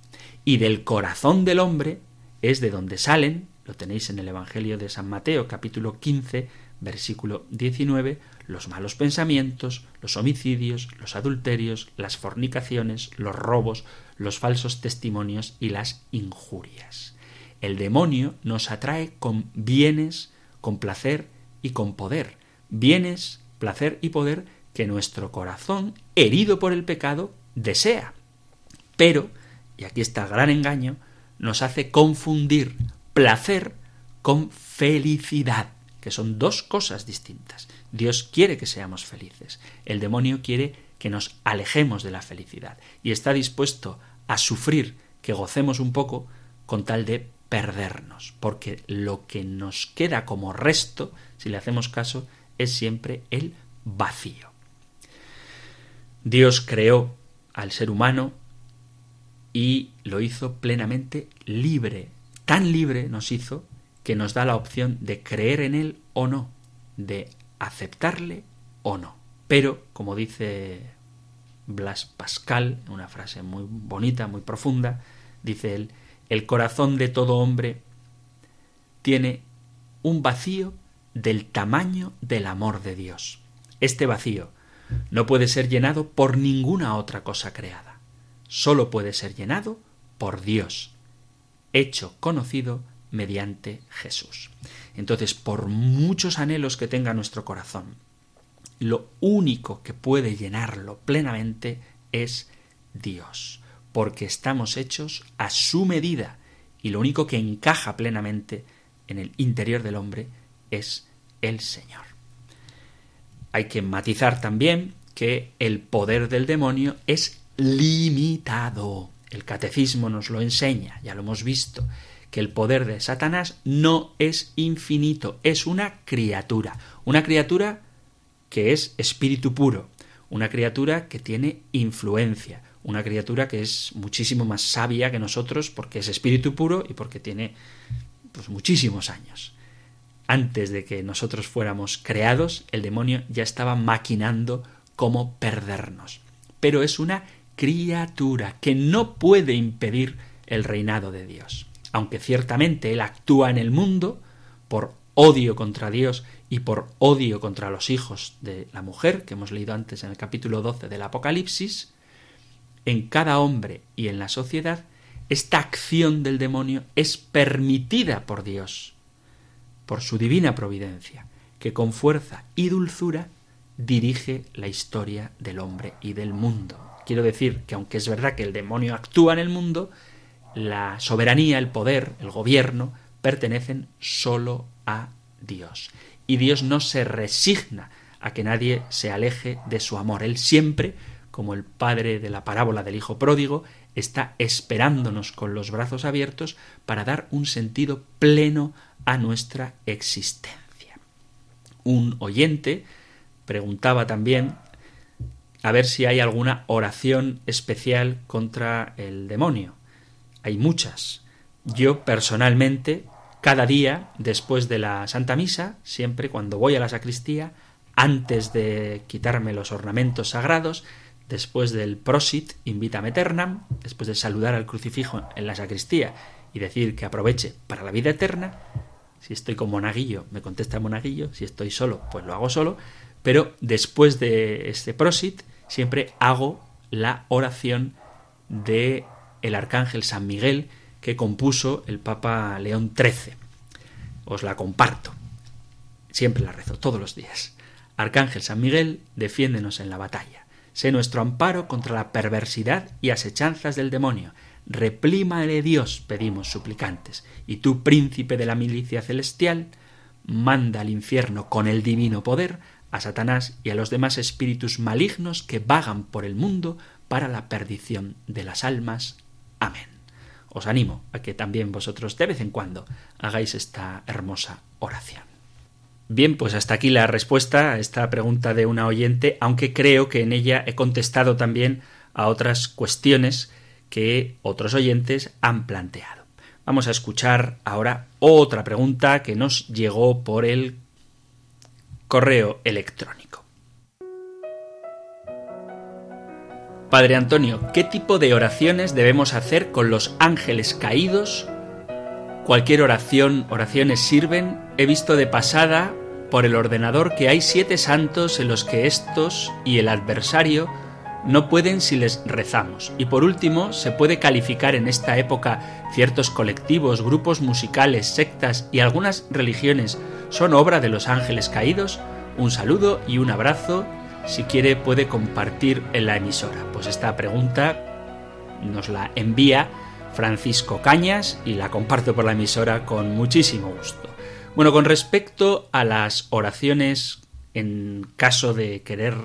Y del corazón del hombre es de donde salen, lo tenéis en el Evangelio de San Mateo capítulo 15, versículo 19, los malos pensamientos, los homicidios, los adulterios, las fornicaciones, los robos, los falsos testimonios y las injurias. El demonio nos atrae con bienes, con placer y con poder. Bienes, placer y poder que nuestro corazón, herido por el pecado, desea. Pero, y aquí está el gran engaño, nos hace confundir placer con felicidad, que son dos cosas distintas. Dios quiere que seamos felices. El demonio quiere que nos alejemos de la felicidad y está dispuesto a sufrir que gocemos un poco con tal de perdernos, porque lo que nos queda como resto, si le hacemos caso, es siempre el vacío. Dios creó al ser humano y lo hizo plenamente libre. Tan libre nos hizo que nos da la opción de creer en Él o no, de aceptarle o no. Pero, como dice Blas Pascal, una frase muy bonita, muy profunda, dice él, el corazón de todo hombre tiene un vacío del tamaño del amor de Dios. Este vacío no puede ser llenado por ninguna otra cosa creada. Sólo puede ser llenado por Dios, hecho conocido mediante Jesús. Entonces, por muchos anhelos que tenga nuestro corazón, lo único que puede llenarlo plenamente es Dios, porque estamos hechos a su medida y lo único que encaja plenamente en el interior del hombre es el Señor. Hay que matizar también que el poder del demonio es limitado. El catecismo nos lo enseña, ya lo hemos visto que el poder de Satanás no es infinito, es una criatura, una criatura que es espíritu puro, una criatura que tiene influencia, una criatura que es muchísimo más sabia que nosotros porque es espíritu puro y porque tiene pues muchísimos años. Antes de que nosotros fuéramos creados, el demonio ya estaba maquinando cómo perdernos. Pero es una criatura que no puede impedir el reinado de Dios aunque ciertamente él actúa en el mundo por odio contra Dios y por odio contra los hijos de la mujer, que hemos leído antes en el capítulo 12 del Apocalipsis, en cada hombre y en la sociedad, esta acción del demonio es permitida por Dios, por su divina providencia, que con fuerza y dulzura dirige la historia del hombre y del mundo. Quiero decir que aunque es verdad que el demonio actúa en el mundo, la soberanía, el poder, el gobierno, pertenecen sólo a Dios. Y Dios no se resigna a que nadie se aleje de su amor. Él siempre, como el padre de la parábola del Hijo pródigo, está esperándonos con los brazos abiertos para dar un sentido pleno a nuestra existencia. Un oyente preguntaba también a ver si hay alguna oración especial contra el demonio hay muchas. Yo personalmente cada día, después de la Santa Misa, siempre cuando voy a la sacristía, antes de quitarme los ornamentos sagrados, después del prosit invitam eternam, después de saludar al crucifijo en la sacristía y decir que aproveche para la vida eterna, si estoy con monaguillo, me contesta monaguillo, si estoy solo, pues lo hago solo, pero después de este prosit siempre hago la oración de el arcángel San Miguel que compuso el Papa León XIII. Os la comparto. Siempre la rezo, todos los días. Arcángel San Miguel, defiéndenos en la batalla. Sé nuestro amparo contra la perversidad y asechanzas del demonio. Replímale Dios, pedimos suplicantes. Y tú, príncipe de la milicia celestial, manda al infierno con el divino poder a Satanás y a los demás espíritus malignos que vagan por el mundo para la perdición de las almas. Amén. Os animo a que también vosotros de vez en cuando hagáis esta hermosa oración. Bien, pues hasta aquí la respuesta a esta pregunta de una oyente, aunque creo que en ella he contestado también a otras cuestiones que otros oyentes han planteado. Vamos a escuchar ahora otra pregunta que nos llegó por el correo electrónico. Padre Antonio, ¿qué tipo de oraciones debemos hacer con los ángeles caídos? Cualquier oración, oraciones sirven. He visto de pasada por el ordenador que hay siete santos en los que estos y el adversario no pueden si les rezamos. Y por último, se puede calificar en esta época ciertos colectivos, grupos musicales, sectas y algunas religiones son obra de los ángeles caídos. Un saludo y un abrazo si quiere puede compartir en la emisora. Pues esta pregunta nos la envía Francisco Cañas y la comparto por la emisora con muchísimo gusto. Bueno, con respecto a las oraciones en caso de querer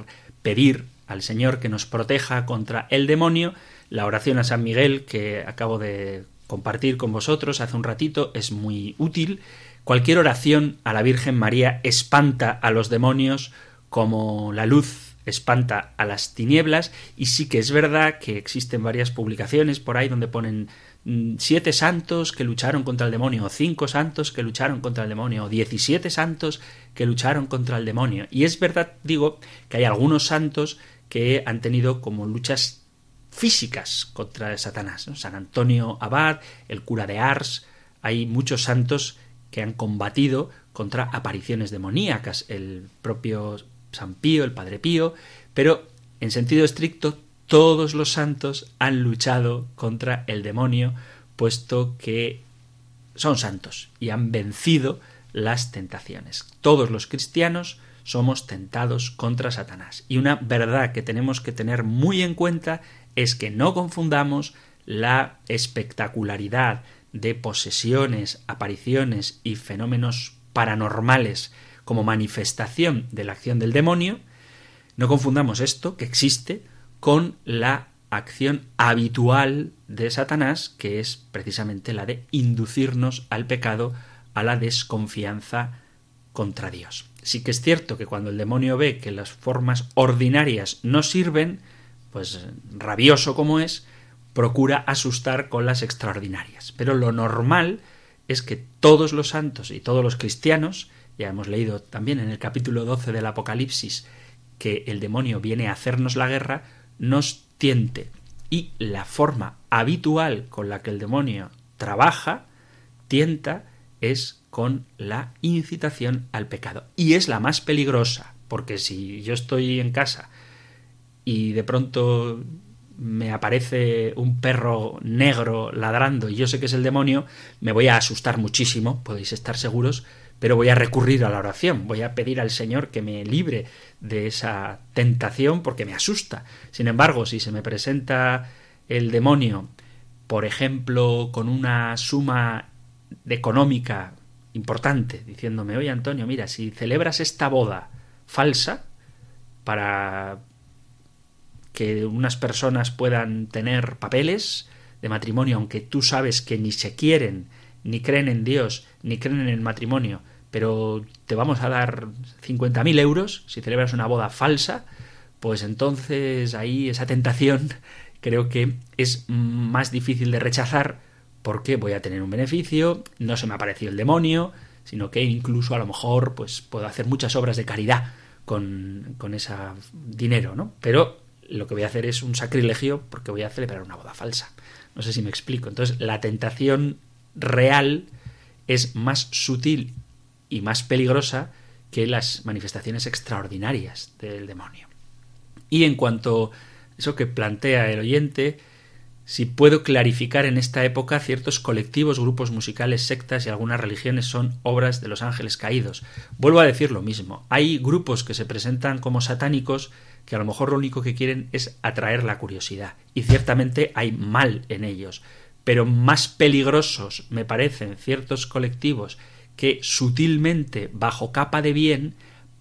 pedir al Señor que nos proteja contra el demonio, la oración a San Miguel que acabo de compartir con vosotros hace un ratito es muy útil. Cualquier oración a la Virgen María espanta a los demonios como la luz espanta a las tinieblas y sí que es verdad que existen varias publicaciones por ahí donde ponen mm, siete santos que lucharon contra el demonio, o cinco santos que lucharon contra el demonio, o diecisiete santos que lucharon contra el demonio. Y es verdad, digo, que hay algunos santos que han tenido como luchas físicas contra Satanás. San Antonio Abad, el cura de Ars, hay muchos santos que han combatido contra apariciones demoníacas. El propio San Pío, el Padre Pío, pero en sentido estricto todos los santos han luchado contra el demonio, puesto que son santos y han vencido las tentaciones. Todos los cristianos somos tentados contra Satanás. Y una verdad que tenemos que tener muy en cuenta es que no confundamos la espectacularidad de posesiones, apariciones y fenómenos paranormales como manifestación de la acción del demonio, no confundamos esto, que existe, con la acción habitual de Satanás, que es precisamente la de inducirnos al pecado, a la desconfianza contra Dios. Sí que es cierto que cuando el demonio ve que las formas ordinarias no sirven, pues rabioso como es, procura asustar con las extraordinarias. Pero lo normal es que todos los santos y todos los cristianos ya hemos leído también en el capítulo 12 del Apocalipsis que el demonio viene a hacernos la guerra, nos tiente. Y la forma habitual con la que el demonio trabaja, tienta, es con la incitación al pecado. Y es la más peligrosa, porque si yo estoy en casa y de pronto me aparece un perro negro ladrando y yo sé que es el demonio, me voy a asustar muchísimo, podéis estar seguros, pero voy a recurrir a la oración, voy a pedir al Señor que me libre de esa tentación porque me asusta. Sin embargo, si se me presenta el demonio, por ejemplo, con una suma económica importante, diciéndome, oye Antonio, mira, si celebras esta boda falsa para que unas personas puedan tener papeles de matrimonio, aunque tú sabes que ni se quieren, ni creen en Dios, ni creen en el matrimonio, pero te vamos a dar 50.000 euros si celebras una boda falsa, pues entonces ahí esa tentación creo que es más difícil de rechazar porque voy a tener un beneficio, no se me ha aparecido el demonio, sino que incluso a lo mejor pues puedo hacer muchas obras de caridad con, con ese dinero, ¿no? Pero lo que voy a hacer es un sacrilegio porque voy a celebrar una boda falsa. No sé si me explico. Entonces, la tentación real es más sutil y más peligrosa que las manifestaciones extraordinarias del demonio. Y en cuanto a eso que plantea el oyente, si puedo clarificar en esta época ciertos colectivos, grupos musicales, sectas y algunas religiones son obras de los ángeles caídos. Vuelvo a decir lo mismo. Hay grupos que se presentan como satánicos que a lo mejor lo único que quieren es atraer la curiosidad. Y ciertamente hay mal en ellos. Pero más peligrosos me parecen ciertos colectivos que sutilmente, bajo capa de bien,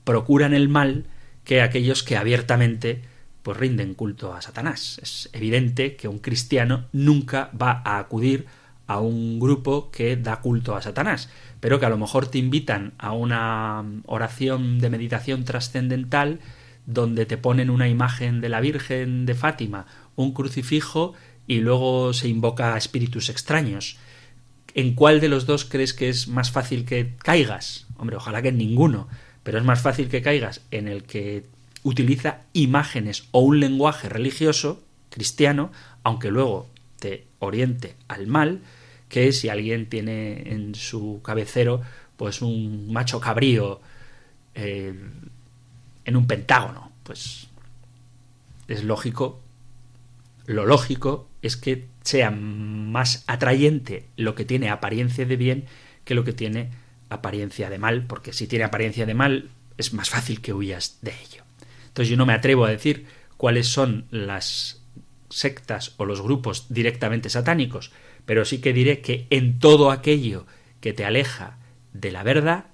procuran el mal que aquellos que abiertamente pues rinden culto a Satanás. Es evidente que un cristiano nunca va a acudir a un grupo que da culto a Satanás, pero que a lo mejor te invitan a una oración de meditación trascendental donde te ponen una imagen de la Virgen de Fátima, un crucifijo y luego se invoca a espíritus extraños. ¿En cuál de los dos crees que es más fácil que caigas? Hombre, ojalá que en ninguno, pero es más fácil que caigas en el que utiliza imágenes o un lenguaje religioso cristiano, aunque luego te oriente al mal, que si alguien tiene en su cabecero pues un macho cabrío eh, en un pentágono, pues es lógico, lo lógico es que sea más atrayente lo que tiene apariencia de bien que lo que tiene apariencia de mal, porque si tiene apariencia de mal es más fácil que huyas de ello. Entonces yo no me atrevo a decir cuáles son las sectas o los grupos directamente satánicos, pero sí que diré que en todo aquello que te aleja de la verdad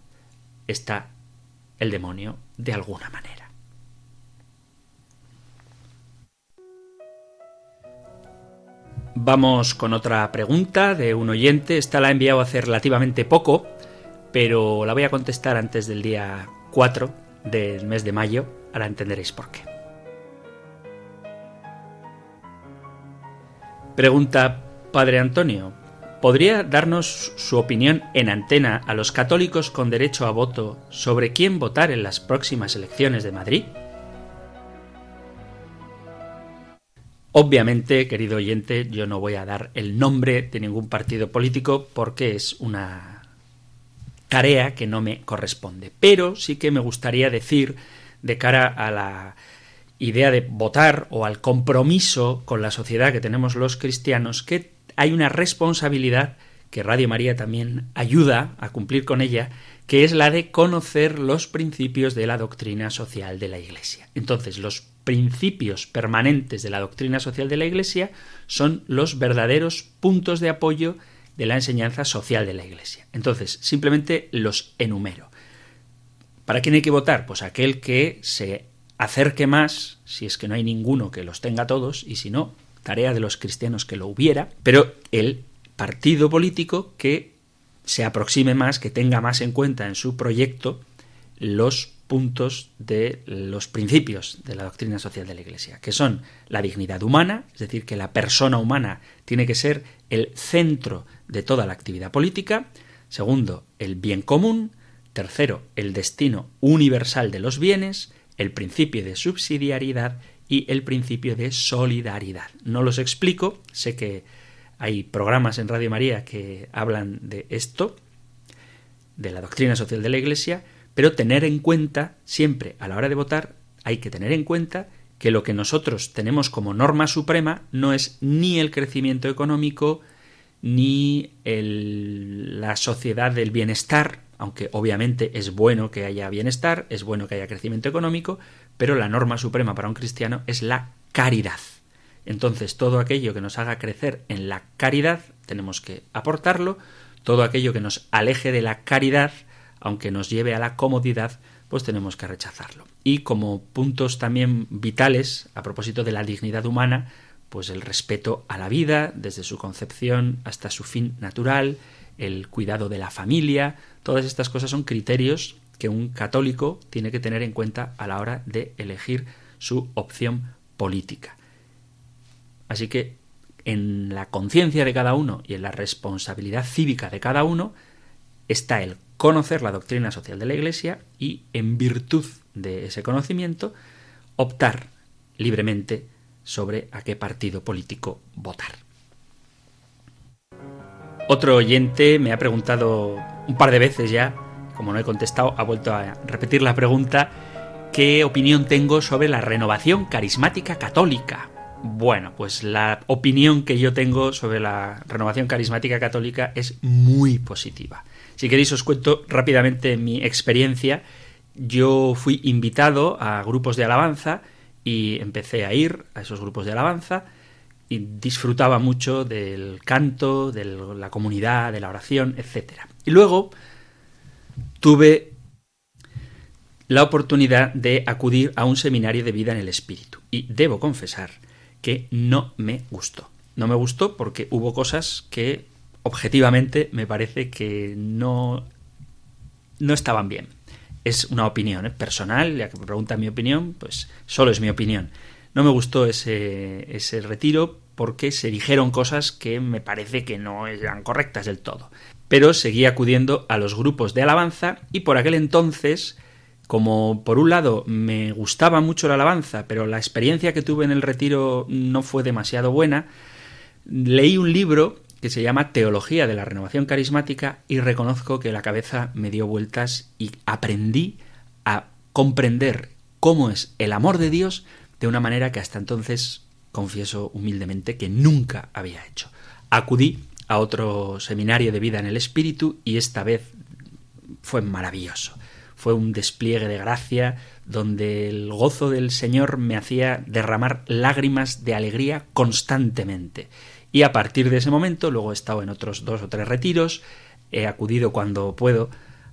está el demonio de alguna manera. Vamos con otra pregunta de un oyente. Esta la ha enviado hace relativamente poco, pero la voy a contestar antes del día 4 del mes de mayo. Ahora entenderéis por qué. Pregunta Padre Antonio. ¿Podría darnos su opinión en antena a los católicos con derecho a voto sobre quién votar en las próximas elecciones de Madrid? Obviamente, querido oyente, yo no voy a dar el nombre de ningún partido político porque es una tarea que no me corresponde. Pero sí que me gustaría decir, de cara a la idea de votar o al compromiso con la sociedad que tenemos los cristianos, que hay una responsabilidad que Radio María también ayuda a cumplir con ella, que es la de conocer los principios de la doctrina social de la Iglesia. Entonces, los principios permanentes de la doctrina social de la Iglesia son los verdaderos puntos de apoyo de la enseñanza social de la Iglesia. Entonces, simplemente los enumero. ¿Para quién hay que votar? Pues aquel que se acerque más, si es que no hay ninguno que los tenga todos, y si no, tarea de los cristianos que lo hubiera, pero el partido político que se aproxime más, que tenga más en cuenta en su proyecto los puntos de los principios de la doctrina social de la Iglesia, que son la dignidad humana, es decir, que la persona humana tiene que ser el centro de toda la actividad política, segundo, el bien común, tercero, el destino universal de los bienes, el principio de subsidiariedad y el principio de solidaridad. No los explico, sé que hay programas en Radio María que hablan de esto, de la doctrina social de la Iglesia, pero tener en cuenta, siempre a la hora de votar, hay que tener en cuenta que lo que nosotros tenemos como norma suprema no es ni el crecimiento económico, ni la sociedad del bienestar, aunque obviamente es bueno que haya bienestar, es bueno que haya crecimiento económico, pero la norma suprema para un cristiano es la caridad. Entonces, todo aquello que nos haga crecer en la caridad, tenemos que aportarlo, todo aquello que nos aleje de la caridad, aunque nos lleve a la comodidad, pues tenemos que rechazarlo. Y como puntos también vitales, a propósito de la dignidad humana, pues el respeto a la vida, desde su concepción hasta su fin natural, el cuidado de la familia, todas estas cosas son criterios que un católico tiene que tener en cuenta a la hora de elegir su opción política. Así que en la conciencia de cada uno y en la responsabilidad cívica de cada uno está el conocer la doctrina social de la Iglesia y, en virtud de ese conocimiento, optar libremente sobre a qué partido político votar. Otro oyente me ha preguntado un par de veces ya, como no he contestado, ha vuelto a repetir la pregunta, ¿qué opinión tengo sobre la renovación carismática católica? Bueno, pues la opinión que yo tengo sobre la renovación carismática católica es muy positiva. Si queréis os cuento rápidamente mi experiencia. Yo fui invitado a grupos de alabanza y empecé a ir a esos grupos de alabanza y disfrutaba mucho del canto, de la comunidad, de la oración, etc. Y luego tuve la oportunidad de acudir a un seminario de vida en el espíritu. Y debo confesar que no me gustó. No me gustó porque hubo cosas que objetivamente me parece que no, no estaban bien. Es una opinión ¿eh? personal, ya que me preguntan mi opinión, pues solo es mi opinión. No me gustó ese, ese retiro porque se dijeron cosas que me parece que no eran correctas del todo. Pero seguí acudiendo a los grupos de alabanza y por aquel entonces como por un lado me gustaba mucho la alabanza, pero la experiencia que tuve en el retiro no fue demasiado buena, leí un libro que se llama Teología de la Renovación Carismática y reconozco que la cabeza me dio vueltas y aprendí a comprender cómo es el amor de Dios de una manera que hasta entonces confieso humildemente que nunca había hecho. Acudí a otro seminario de vida en el Espíritu y esta vez fue maravilloso fue un despliegue de gracia donde el gozo del Señor me hacía derramar lágrimas de alegría constantemente. Y a partir de ese momento, luego he estado en otros dos o tres retiros, he acudido cuando puedo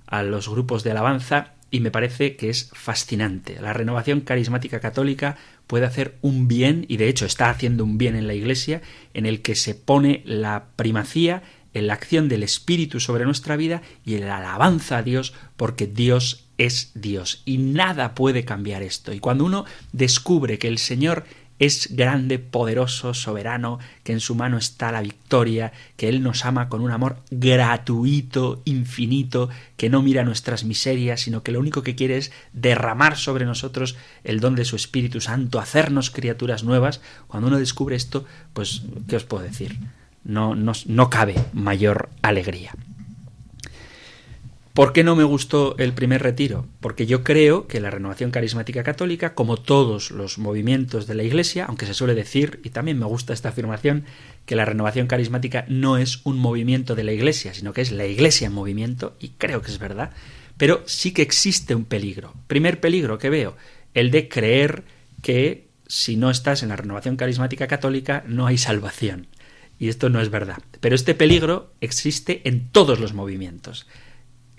a los grupos de alabanza y me parece que es fascinante. La renovación carismática católica puede hacer un bien, y de hecho está haciendo un bien en la Iglesia, en el que se pone la primacía en la acción del Espíritu sobre nuestra vida y en la alabanza a Dios porque Dios es Dios y nada puede cambiar esto. Y cuando uno descubre que el Señor es grande, poderoso, soberano, que en su mano está la victoria, que Él nos ama con un amor gratuito, infinito, que no mira nuestras miserias, sino que lo único que quiere es derramar sobre nosotros el don de su Espíritu Santo, hacernos criaturas nuevas. Cuando uno descubre esto, pues, ¿qué os puedo decir? no, no, cabe mayor alegría. ¿Por qué no me gustó el primer retiro? Porque yo creo que la renovación carismática católica, como todos los movimientos de la Iglesia, aunque se suele decir, y también me gusta esta afirmación, que la renovación carismática no es un movimiento de la Iglesia, sino que es la Iglesia en movimiento, y creo que es verdad, pero sí que existe un peligro. Primer peligro que veo, el de creer que si no estás en la renovación carismática católica no hay salvación. Y esto no es verdad. Pero este peligro existe en todos los movimientos.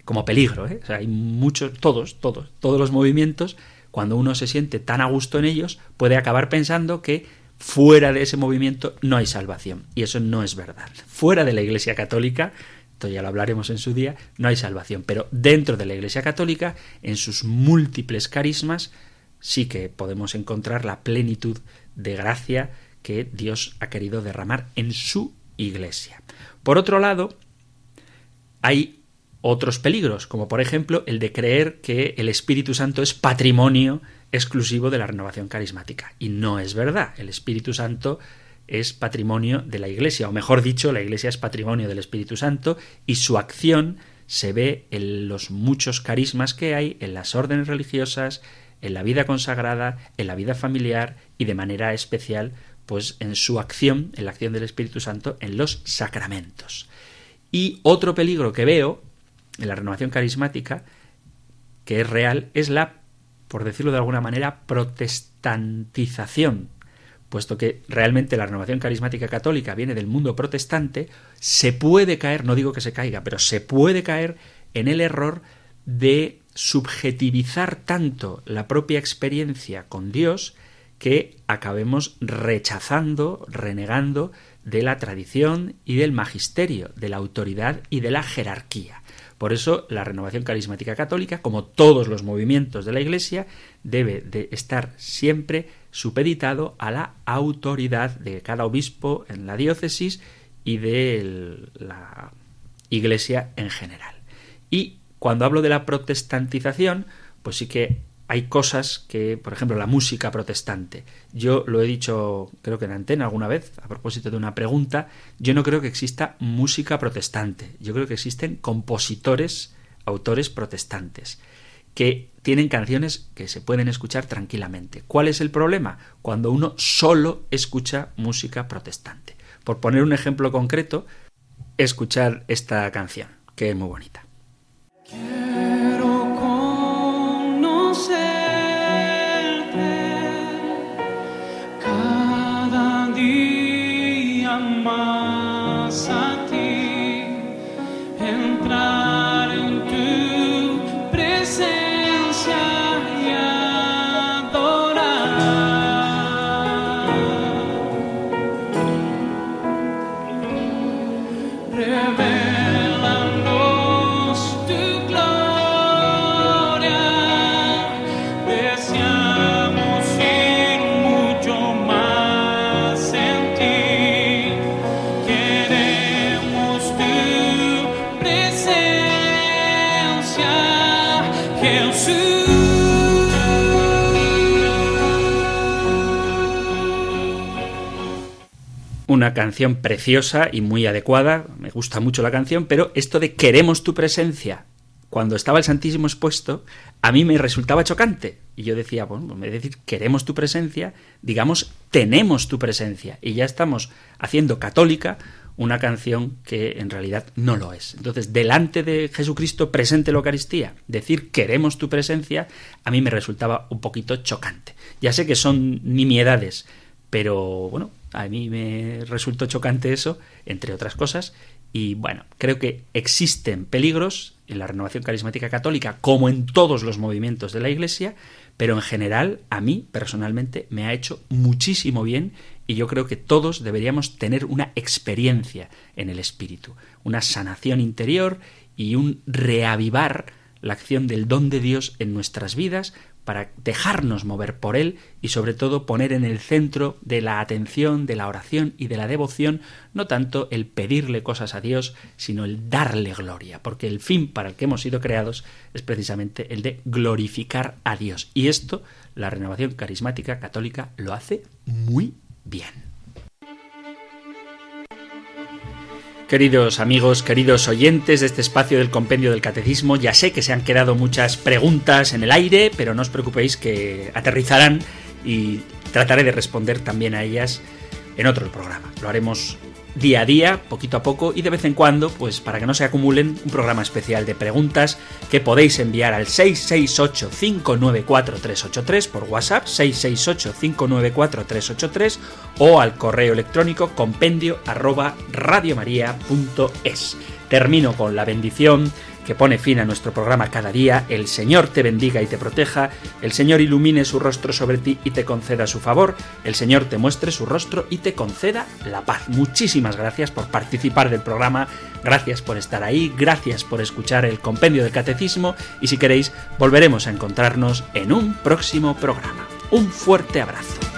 Como peligro, ¿eh? O sea, hay muchos, todos, todos, todos los movimientos, cuando uno se siente tan a gusto en ellos, puede acabar pensando que fuera de ese movimiento no hay salvación. Y eso no es verdad. Fuera de la Iglesia Católica, esto ya lo hablaremos en su día, no hay salvación. Pero dentro de la Iglesia Católica, en sus múltiples carismas, sí que podemos encontrar la plenitud de gracia que Dios ha querido derramar en su iglesia. Por otro lado, hay otros peligros, como por ejemplo el de creer que el Espíritu Santo es patrimonio exclusivo de la renovación carismática. Y no es verdad. El Espíritu Santo es patrimonio de la Iglesia, o mejor dicho, la Iglesia es patrimonio del Espíritu Santo y su acción se ve en los muchos carismas que hay en las órdenes religiosas, en la vida consagrada, en la vida familiar y de manera especial pues en su acción, en la acción del Espíritu Santo, en los sacramentos. Y otro peligro que veo en la renovación carismática, que es real, es la, por decirlo de alguna manera, protestantización. Puesto que realmente la renovación carismática católica viene del mundo protestante, se puede caer, no digo que se caiga, pero se puede caer en el error de subjetivizar tanto la propia experiencia con Dios que acabemos rechazando, renegando de la tradición y del magisterio, de la autoridad y de la jerarquía. Por eso la renovación carismática católica, como todos los movimientos de la Iglesia, debe de estar siempre supeditado a la autoridad de cada obispo en la diócesis y de la Iglesia en general. Y cuando hablo de la protestantización, pues sí que hay cosas que, por ejemplo, la música protestante. Yo lo he dicho, creo que en antena alguna vez, a propósito de una pregunta, yo no creo que exista música protestante. Yo creo que existen compositores, autores protestantes, que tienen canciones que se pueden escuchar tranquilamente. ¿Cuál es el problema? Cuando uno solo escucha música protestante. Por poner un ejemplo concreto, escuchar esta canción, que es muy bonita. Una canción preciosa y muy adecuada, me gusta mucho la canción, pero esto de queremos tu presencia, cuando estaba el Santísimo expuesto, a mí me resultaba chocante. Y yo decía, bueno, en vez de decir queremos tu presencia, digamos tenemos tu presencia. Y ya estamos haciendo católica una canción que en realidad no lo es. Entonces, delante de Jesucristo presente la Eucaristía, decir queremos tu presencia, a mí me resultaba un poquito chocante. Ya sé que son nimiedades, pero bueno, a mí me resultó chocante eso, entre otras cosas, y bueno, creo que existen peligros en la renovación carismática católica, como en todos los movimientos de la Iglesia, pero en general a mí personalmente me ha hecho muchísimo bien y yo creo que todos deberíamos tener una experiencia en el espíritu, una sanación interior y un reavivar la acción del don de Dios en nuestras vidas para dejarnos mover por Él y sobre todo poner en el centro de la atención, de la oración y de la devoción no tanto el pedirle cosas a Dios, sino el darle gloria, porque el fin para el que hemos sido creados es precisamente el de glorificar a Dios. Y esto la renovación carismática católica lo hace muy bien. Queridos amigos, queridos oyentes de este espacio del compendio del catecismo, ya sé que se han quedado muchas preguntas en el aire, pero no os preocupéis que aterrizarán y trataré de responder también a ellas en otro programa. Lo haremos día a día, poquito a poco y de vez en cuando, pues para que no se acumulen, un programa especial de preguntas que podéis enviar al 668-594-383 por WhatsApp, 668-594-383 o al correo electrónico compendio arroba radiomaria.es. Termino con la bendición que pone fin a nuestro programa cada día, el Señor te bendiga y te proteja, el Señor ilumine su rostro sobre ti y te conceda su favor, el Señor te muestre su rostro y te conceda la paz. Muchísimas gracias por participar del programa, gracias por estar ahí, gracias por escuchar el compendio del catecismo y si queréis volveremos a encontrarnos en un próximo programa. Un fuerte abrazo.